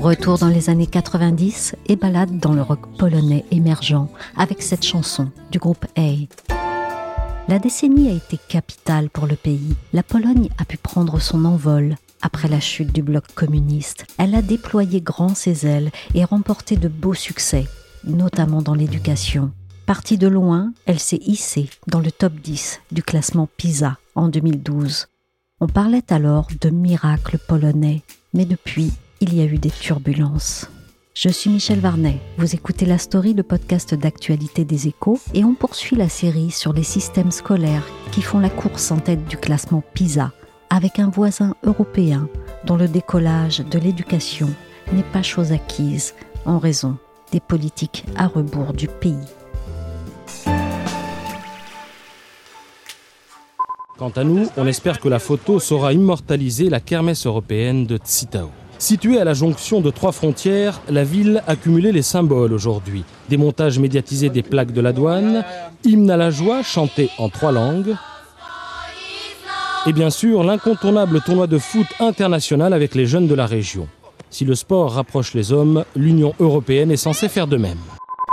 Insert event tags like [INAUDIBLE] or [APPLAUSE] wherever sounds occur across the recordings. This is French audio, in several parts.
Retour dans les années 90 et balade dans le rock polonais émergent avec cette chanson du groupe A. La décennie a été capitale pour le pays. La Pologne a pu prendre son envol. Après la chute du bloc communiste, elle a déployé grand ses ailes et remporté de beaux succès, notamment dans l'éducation. Partie de loin, elle s'est hissée dans le top 10 du classement PISA en 2012. On parlait alors de miracle polonais, mais depuis, il y a eu des turbulences. Je suis Michel Varnet, vous écoutez La Story, le podcast d'actualité des échos, et on poursuit la série sur les systèmes scolaires qui font la course en tête du classement PISA, avec un voisin européen dont le décollage de l'éducation n'est pas chose acquise en raison des politiques à rebours du pays. Quant à nous, on espère que la photo saura immortaliser la kermesse européenne de Tsitao. Située à la jonction de trois frontières, la ville a cumulé les symboles aujourd'hui. Démontage médiatisé des plaques de la douane, hymne à la joie chanté en trois langues, et bien sûr l'incontournable tournoi de foot international avec les jeunes de la région. Si le sport rapproche les hommes, l'Union européenne est censée faire de même.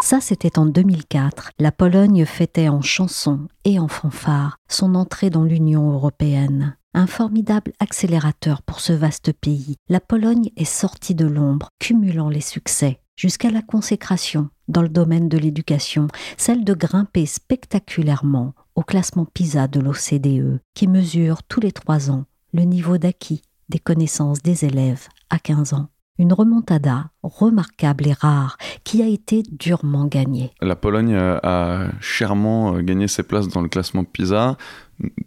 Ça, c'était en 2004. La Pologne fêtait en chansons et en fanfare son entrée dans l'Union européenne. Un formidable accélérateur pour ce vaste pays. La Pologne est sortie de l'ombre, cumulant les succès, jusqu'à la consécration dans le domaine de l'éducation, celle de grimper spectaculairement au classement PISA de l'OCDE, qui mesure tous les trois ans le niveau d'acquis des connaissances des élèves à 15 ans une remontada remarquable et rare qui a été durement gagnée. La Pologne a chèrement gagné ses places dans le classement PISA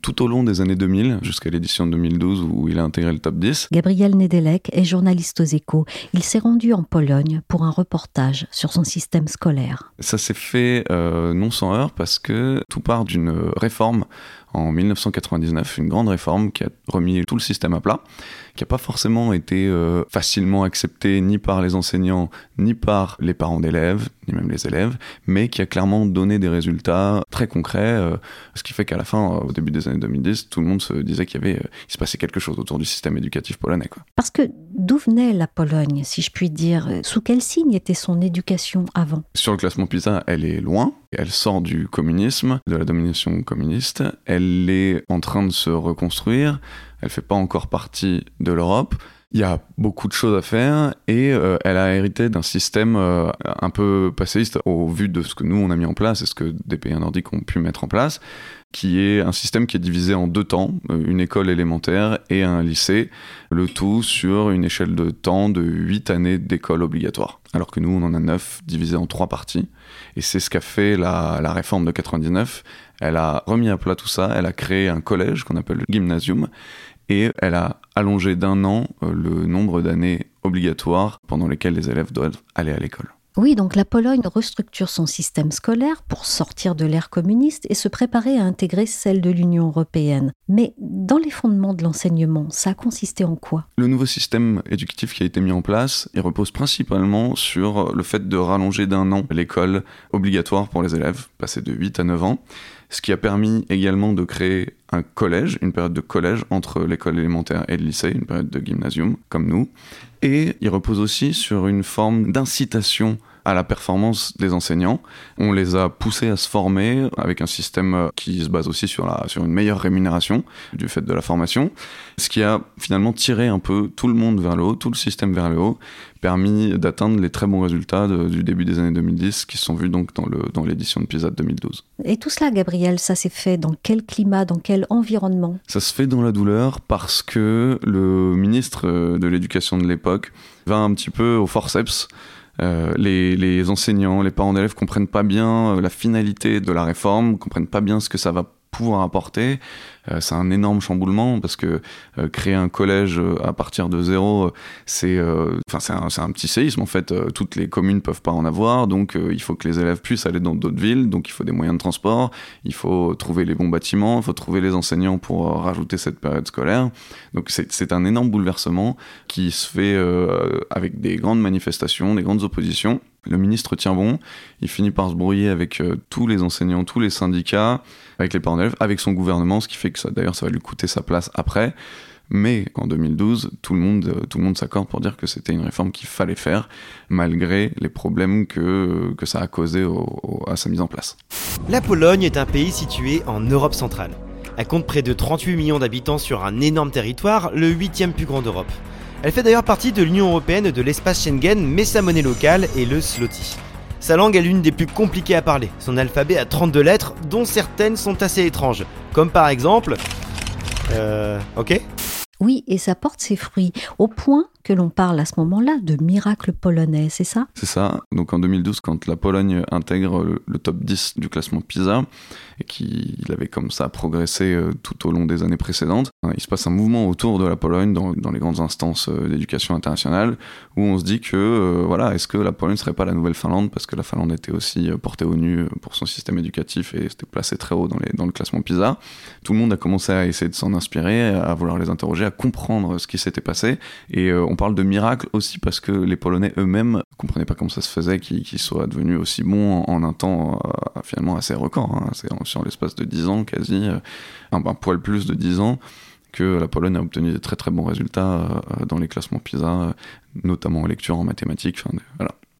tout au long des années 2000, jusqu'à l'édition 2012 où il a intégré le top 10. Gabriel Nedelec est journaliste aux échos. Il s'est rendu en Pologne pour un reportage sur son système scolaire. Ça s'est fait euh, non sans heurts parce que tout part d'une réforme en 1999, une grande réforme qui a remis tout le système à plat, qui n'a pas forcément été euh, facilement acceptée ni par les enseignants, ni par les parents d'élèves, ni même les élèves, mais qui a clairement donné des résultats très concrets, euh, ce qui fait qu'à la fin, au début des années 2010, tout le monde se disait qu'il y avait, euh, il se passait quelque chose autour du système éducatif polonais. Quoi. Parce que d'où venait la Pologne, si je puis dire? Sous quel signe était son éducation avant? Sur le classement PISA, elle est loin, elle sort du communisme, de la domination communiste, elle est en train de se reconstruire, elle fait pas encore partie de l'Europe. Il y a beaucoup de choses à faire et euh, elle a hérité d'un système euh, un peu passéiste au vu de ce que nous on a mis en place et ce que des pays nordiques ont pu mettre en place, qui est un système qui est divisé en deux temps, euh, une école élémentaire et un lycée, le tout sur une échelle de temps de 8 années d'école obligatoire, alors que nous on en a 9 divisé en trois parties. Et c'est ce qu'a fait la, la réforme de 99. Elle a remis à plat tout ça, elle a créé un collège qu'on appelle le gymnasium, et elle a allongé d'un an euh, le nombre d'années obligatoires pendant lesquelles les élèves doivent aller à l'école. Oui, donc la Pologne restructure son système scolaire pour sortir de l'ère communiste et se préparer à intégrer celle de l'Union européenne. Mais dans les fondements de l'enseignement, ça a consisté en quoi? Le nouveau système éducatif qui a été mis en place, repose principalement sur le fait de rallonger d'un an l'école obligatoire pour les élèves, passer de 8 à 9 ans ce qui a permis également de créer un collège, une période de collège entre l'école élémentaire et le lycée, une période de gymnasium comme nous. Et il repose aussi sur une forme d'incitation à la performance des enseignants. On les a poussés à se former avec un système euh, qui se base aussi sur, la, sur une meilleure rémunération du fait de la formation, ce qui a finalement tiré un peu tout le monde vers le haut, tout le système vers le haut, permis d'atteindre les très bons résultats du début des années 2010 qui sont vus donc dans l'édition dans de PISA de 2012. Et tout cela, Gabriel, ça s'est fait dans quel climat, dans quel environnement? Ça se fait dans la douleur parce que le ministre de l'Éducation de l'époque va un petit peu au forceps euh, les, enseignants, les parents d'élèves comprennent pas bien euh, la finalité de la réforme, comprennent pas bien ce que ça va pouvoir apporter. Euh, c'est un énorme chamboulement parce que euh, créer un collège euh, à partir de zéro, c'est enfin c'est un, petit séisme en fait. toutes les communes peuvent pas en avoir, donc il faut que les élèves puissent aller dans d'autres villes, donc il faut des moyens de transport, il faut trouver les bons bâtiments, il faut trouver les enseignants pour rajouter cette période scolaire. Donc c'est un énorme bouleversement qui se fait avec des grandes manifestations, des grandes oppositions. Le ministre tient bon, il finit par se brouiller avec tous les enseignants, tous les syndicats, avec les parents d'élèves, avec son gouvernement, ce qui fait que d'ailleurs ça va lui coûter sa place après. Mais en 2012, tout le monde, tout le monde s'accorde pour dire que c'était une réforme qu'il fallait faire, malgré les problèmes que, que ça a causé à sa mise en place. La Pologne est un pays situé en Europe centrale. Elle compte près de 38 millions d'habitants sur un énorme territoire, le huitième plus grand d'Europe. Elle fait d'ailleurs partie de l'Union Européenne et de l'espace Schengen, mais sa monnaie locale est le zloty. Sa langue est l'une des plus compliquées à parler. Son alphabet a 32 lettres, dont certaines sont assez étranges. Comme par exemple... Euh... Ok? Oui, et ça porte ses fruits, au point que l'on parle à ce moment-là de miracle polonais, c'est ça? C'est ça. Donc en 2012, quand la Pologne intègre le, top 10 du classement PISA, et qu'il avait comme ça progressé euh, tout au long des années précédentes, hein, il se passe un mouvement autour de la Pologne dans, les grandes instances euh, d'éducation internationale, où on se dit que, euh, voilà, est-ce que la Pologne ne serait pas la nouvelle Finlande, parce que la Finlande était aussi portée au nu pour son système éducatif et c'était placé très haut dans, les, dans le classement PISA. Tout le monde a commencé à essayer de s'en inspirer, à vouloir les interroger, à comprendre ce qui s'était passé, et on parle de miracle aussi parce que les Polonais eux-mêmes comprenaient pas comment ça se faisait qu'ils soient devenus aussi bons en, un temps euh, finalement assez record. Hein. C'est sur l'espace de 10 ans quasi, euh, un, poil plus de 10 ans que la Pologne a obtenu des très très bons résultats euh, dans les classements PISA, notamment en lecture, en mathématiques.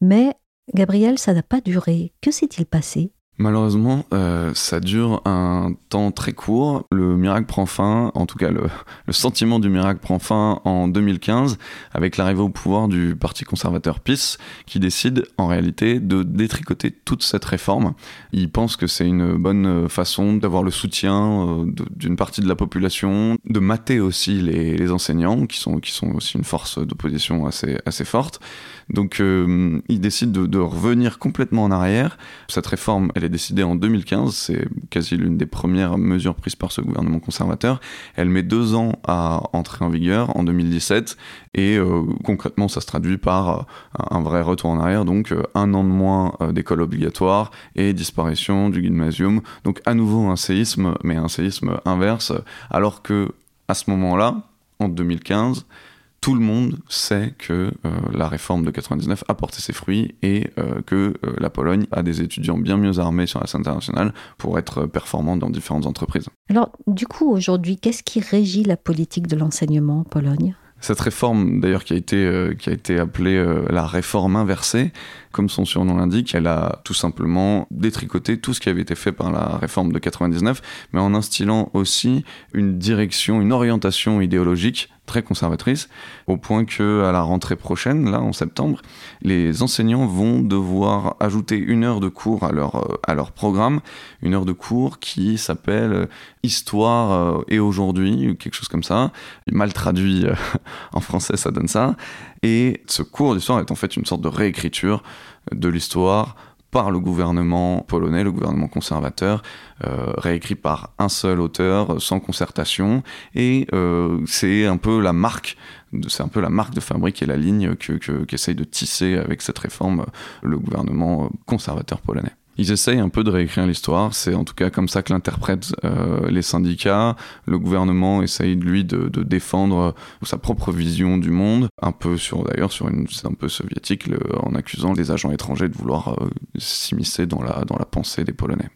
Mais Gabriel, ça n'a pas duré. Que s'est-il passé? Malheureusement, euh, ça dure un temps très court. Le miracle prend fin, en tout cas le, [LAUGHS] sentiment du miracle prend fin en 2015 avec l'arrivée au pouvoir du Parti conservateur PIS qui décide en réalité de détricoter toute cette réforme. Il pense que c'est une bonne façon d'avoir le soutien euh, d'une partie de la population, de mater aussi les, enseignants qui sont, qui sont aussi une force d'opposition assez, assez forte. Donc euh, il décide de, de, revenir complètement en arrière. Cette réforme, elle est décidée en 2015, c'est quasi l'une des premières mesures prises par ce gouvernement conservateur. Elle met deux ans à entrer en vigueur en 2017 et euh, concrètement ça se traduit par euh, un vrai retour en arrière, donc un an de moins d'école obligatoire et disparition du gymnasium. Donc à nouveau un séisme, mais un séisme inverse, alors que à ce moment-là, en 2015, tout le monde sait que euh, la réforme de 99 a porté ses fruits et euh, que euh, la Pologne a des étudiants bien mieux armés sur la scène internationale pour être performants dans différentes entreprises. Alors, du coup, aujourd'hui, qu'est-ce qui régit la politique de l'enseignement en Pologne? Cette réforme, d'ailleurs, qui a été, qui a été appelée la réforme inversée, comme son surnom l'indique, elle a tout simplement détricoté tout ce qui avait été fait par la réforme de 99, mais en instillant aussi une direction, une orientation idéologique très conservatrice, au point que à la rentrée prochaine, là en septembre, les enseignants vont devoir ajouter une heure de cours à leur, euh, à leur programme, une heure de cours qui s'appelle euh, Histoire euh, et aujourd'hui, quelque chose comme ça. Mal traduit [LAUGHS] en français, ça donne ça. Et ce cours d'histoire est en fait une sorte de réécriture de l'histoire par le gouvernement polonais, le gouvernement conservateur, euh, réécrit par un seul auteur, sans concertation, et euh, c'est un peu la marque, c'est un peu la marque de fabrique et la ligne que qu'essaye de tisser avec cette réforme le gouvernement conservateur polonais ils essayent un peu de réécrire l'histoire. C'est en tout cas comme ça que l'interprètent euh, les syndicats. Le gouvernement essaye lui de, défendre sa propre vision du monde, un peu sur d'ailleurs sur une c'est un peu soviétique en accusant les agents étrangers de vouloir euh, s'immiscer dans la dans la pensée des Polonais.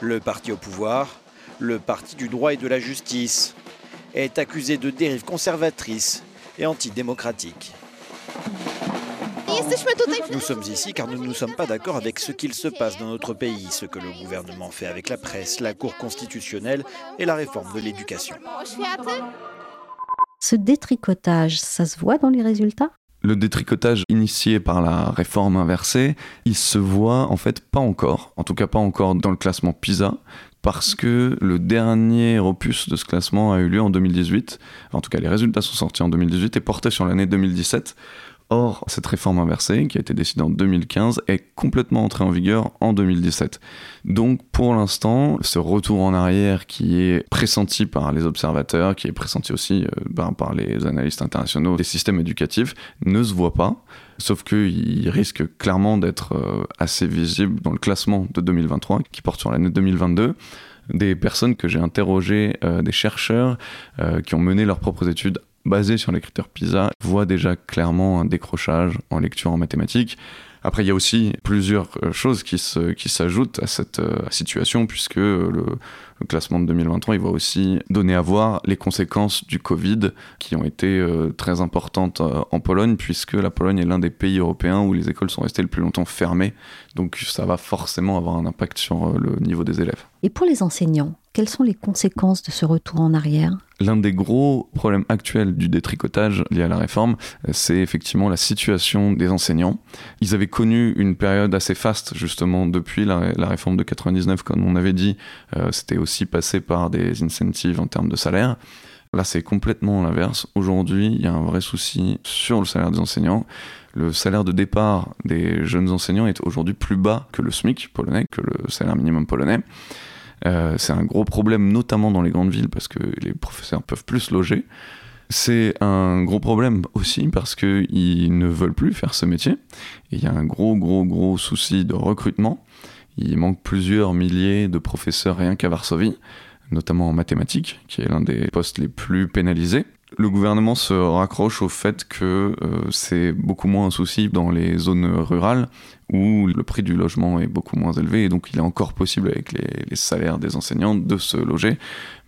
Le parti au pouvoir, le parti du droit et de la justice, est accusé de dérives conservatrices et antidémocratiques. Nous sommes ici car nous ne sommes pas d'accord avec ce qu'il se passe dans notre pays, ce que le gouvernement fait avec la presse, la Cour constitutionnelle et la réforme de l'éducation. Ce détricotage, ça se voit dans les résultats? Le détricotage initié par la réforme inversée, il se voit en fait pas encore, en tout cas pas encore dans le classement PISA, parce que le dernier opus de ce classement a eu lieu en 2018. En tout cas, les résultats sont sortis en 2018 et portaient sur l'année 2017. Or, cette réforme inversée, qui a été décidée en 2015, est complètement entrée en vigueur en 2017. Donc, pour l'instant, ce retour en arrière qui est pressenti par les observateurs, qui est pressenti aussi euh, ben, par les analystes internationaux des systèmes éducatifs, ne se voit pas. Sauf qu'il risque clairement d'être euh, assez visible dans le classement de 2023, qui porte sur l'année 2022 des personnes que j'ai interrogées, euh, des chercheurs qui ont mené leurs propres études basé sur les critères PISA, voit déjà clairement un décrochage en lecture en mathématiques. Après, il y a aussi plusieurs euh, choses qui, se, qui s'ajoutent à cette euh, situation, puisque le, classement de 2023, il va aussi donner à voir les conséquences du Covid qui ont été euh, très importantes en Pologne, puisque la Pologne est l'un des pays européens où les écoles sont restées le plus longtemps fermées. Donc ça va forcément avoir un impact sur le niveau des élèves. Et pour les enseignants, quelles sont les conséquences de ce retour en arrière? L'un des gros problèmes actuels du détricotage lié à la réforme, c'est effectivement la situation des enseignants. Ils avaient connu une période assez faste, justement, depuis la, réforme de 99, comme on avait dit. Euh, c'était aussi passé par des incentives en termes de salaire. Là, c'est complètement l'inverse. Aujourd'hui, il y a un vrai souci sur le salaire des enseignants. Le salaire de départ des jeunes enseignants est aujourd'hui plus bas que le SMIC polonais, que le salaire minimum polonais. Euh, c'est un gros problème, notamment dans les grandes villes, parce que les professeurs peuvent plus loger. C'est un gros problème aussi parce qu'ils ne veulent plus faire ce métier. Il y a un gros, gros, gros souci de recrutement. Il manque plusieurs milliers de professeurs rien qu'à Varsovie, notamment en mathématiques, qui est l'un des postes les plus pénalisés le gouvernement se raccroche au fait que euh, c'est beaucoup moins un souci dans les zones rurales où le prix du logement est beaucoup moins élevé et donc il est encore possible avec les, salaires des enseignants de se loger.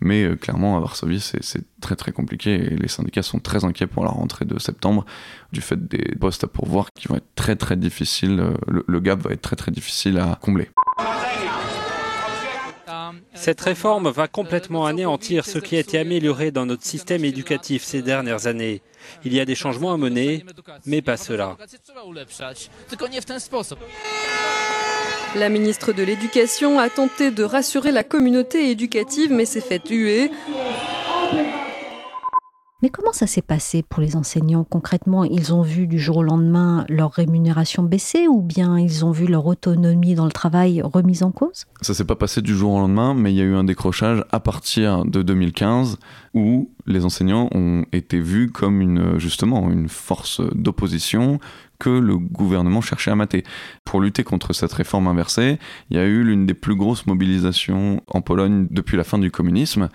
Mais euh, clairement à Varsovie c'est très très compliqué et les syndicats sont très inquiets pour la rentrée de septembre du fait des postes à pourvoir qui vont être très très difficiles, euh, le gap va être très très difficile à combler. Cette réforme va complètement anéantir ce qui a été amélioré dans notre système éducatif ces dernières années. Il y a des changements à mener, mais pas cela. La ministre de l'Éducation a tenté de rassurer la communauté éducative, mais s'est fait huer. Mais comment ça s'est passé pour les enseignants? Concrètement Ils ont vu du jour au lendemain leur rémunération baisser ou bien ils ont vu leur autonomie dans le travail remise en cause? Ça s'est pas passé du jour au lendemain, mais il y a eu un décrochage à partir de 2015 où les enseignants ont été vus comme une, justement une force d'opposition que le gouvernement cherchait à mater. Pour lutter contre cette réforme inversée, il y a eu l'une des plus grosses mobilisations en Pologne depuis la fin du communisme,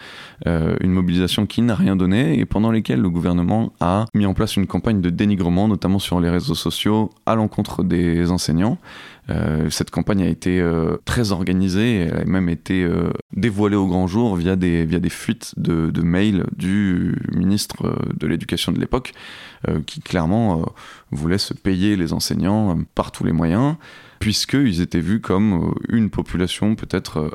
euh, une mobilisation qui n'a rien donné et pendant lesquelles le gouvernement a mis en place une campagne de dénigrement, notamment sur les réseaux sociaux, à l'encontre des enseignants. Euh, cette campagne a été euh, très organisée, elle a même été euh, dévoilée au grand jour via des, fuites de, de mails du ministre de l'Éducation de l'époque, qui clairement voulait se payer les enseignants par tous les moyens puisqu'ils étaient vus comme une population peut-être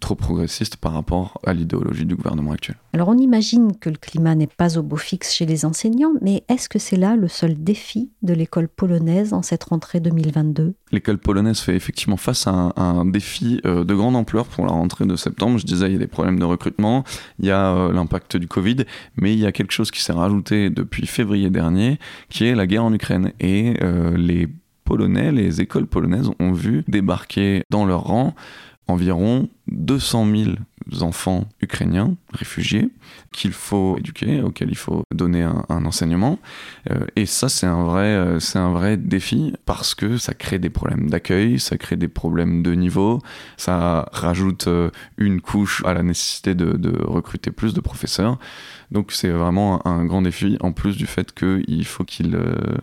trop progressiste par rapport à l'idéologie du gouvernement actuel. Alors on imagine que le climat n'est pas au beau fixe chez les enseignants, mais est-ce que c'est là le seul défi de l'école polonaise en cette rentrée 2022 L'école polonaise fait effectivement face à un, défi euh, de grande ampleur pour la rentrée de septembre. Je disais, il y a des problèmes de recrutement, il y a euh, l'impact du Covid, mais il y a quelque chose qui s'est rajouté depuis février dernier, qui est la guerre en Ukraine. Et euh, les Les écoles polonaises ont vu débarquer dans leur rang environ 200 000 enfants ukrainiens réfugiés qu'il faut éduquer, auxquels il faut donner un, enseignement. Euh, et ça, c'est un, vrai, euh, un vrai défi parce que ça crée des problèmes d'accueil, ça crée des problèmes de niveau, ça rajoute euh, une couche à la nécessité de, recruter plus de professeurs. Donc c'est vraiment un, grand défi, en plus du fait qu'il faut qu'ils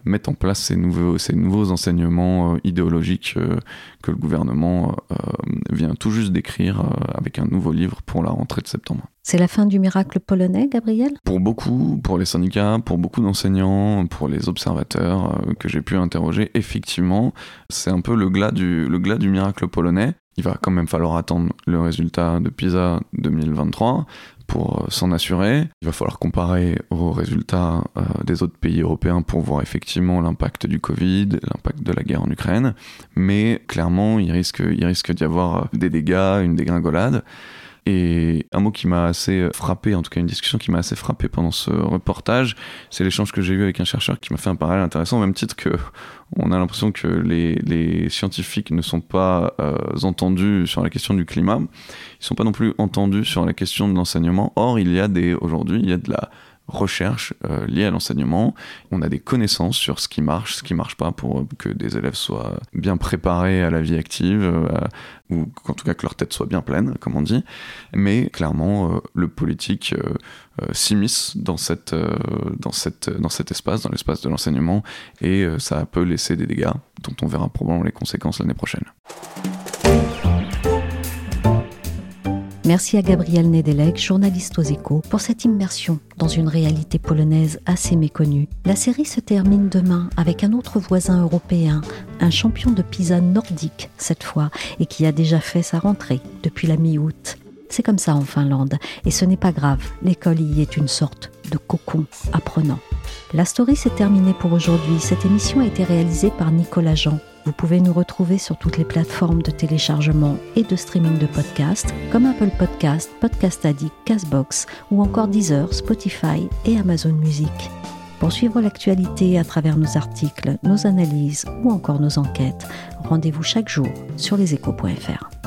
mettent en place ces nouveaux enseignements idéologiques que le gouvernement vient tout juste d'écrire avec un nouveau livre pour la rentrée de septembre. C'est la fin du miracle polonais, Gabriel? Pour beaucoup, pour les syndicats, pour beaucoup d'enseignants, pour les observateurs euh, que j'ai pu interroger, effectivement, c'est un peu le glas, du, le glas du miracle polonais. Il va quand même falloir attendre le résultat de PISA 2023 pour euh, s'en assurer. Il va falloir comparer aux résultats euh, des autres pays européens pour voir effectivement l'impact du Covid, l'impact de la guerre en Ukraine. Mais clairement, il risque, il risque d'y avoir des dégâts, une dégringolade. Et un mot qui m'a assez frappé, en tout cas une discussion qui m'a assez frappé pendant ce reportage, c'est l'échange que j'ai eu avec un chercheur qui m'a fait un parallèle intéressant, au même titre que on a l'impression que les, scientifiques ne sont pas euh, entendus sur la question du climat, ils ne sont pas non plus entendus sur la question de l'enseignement. Or, il y a des aujourd'hui, il y a de la recherche euh, liée à l'enseignement. On a des connaissances sur ce qui marche, ce qui marche pas pour que des élèves soient bien préparés à la vie active euh, ou qu'en tout cas que leur tête soit bien pleine, comme on dit. Mais clairement, euh, le politique s'immisce dans, cette, dans, dans cet espace, dans l'espace de l'enseignement, et ça peut laisser des dégâts dont on verra probablement les conséquences l'année prochaine. Merci à Gabriel Nedelec, journaliste aux échos, pour cette immersion dans une réalité polonaise assez méconnue. La série se termine demain avec un autre voisin européen, un champion de pizza nordique cette fois, et qui a déjà fait sa rentrée depuis la mi-août. C'est comme ça en Finlande, et ce n'est pas grave, l'école y est une sorte de cocon apprenant. La story s'est terminée pour aujourd'hui. Cette émission a été réalisée par Nicolas Jean. Vous pouvez nous retrouver sur toutes les plateformes de téléchargement et de streaming de podcasts comme Apple Podcast, Podcast Addict, Castbox ou encore Deezer, Spotify et Amazon Music. Pour suivre l'actualité à travers nos articles, nos analyses ou encore nos enquêtes, rendez-vous chaque jour sur leséchos.fr.